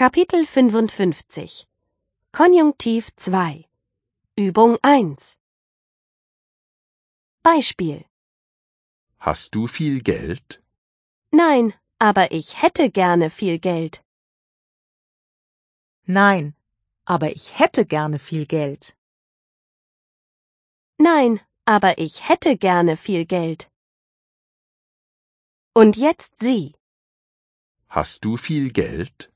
Kapitel 55 Konjunktiv 2 Übung 1 Beispiel Hast du viel Geld? Nein, aber ich hätte gerne viel Geld. Nein, aber ich hätte gerne viel Geld. Nein, aber ich hätte gerne viel Geld. Und jetzt Sie. Hast du viel Geld?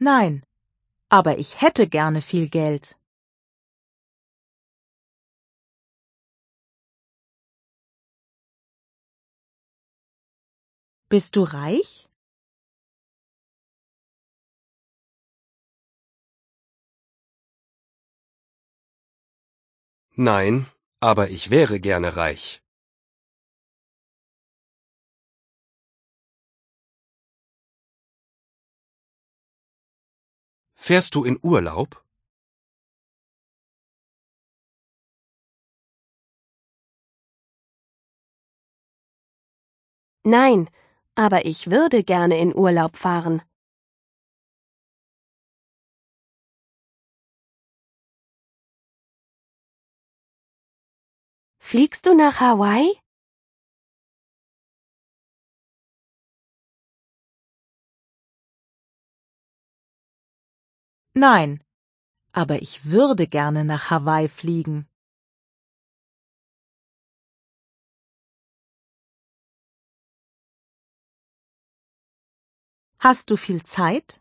Nein, aber ich hätte gerne viel Geld. Bist du reich? Nein, aber ich wäre gerne reich. Fährst du in Urlaub? Nein, aber ich würde gerne in Urlaub fahren. Fliegst du nach Hawaii? Nein, aber ich würde gerne nach Hawaii fliegen. Hast du viel Zeit?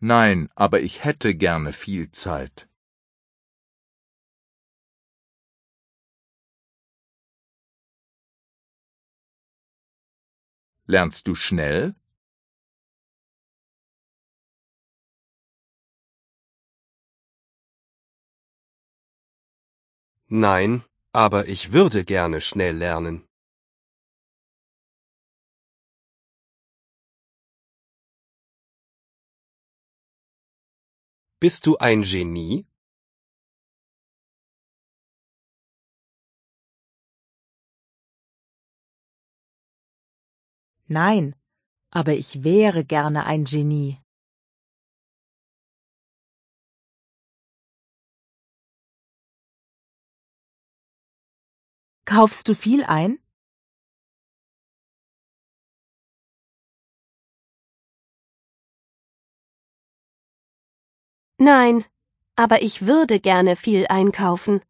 Nein, aber ich hätte gerne viel Zeit. Lernst du schnell? Nein, aber ich würde gerne schnell lernen. Bist du ein Genie? Nein, aber ich wäre gerne ein Genie. Kaufst du viel ein? Nein, aber ich würde gerne viel einkaufen.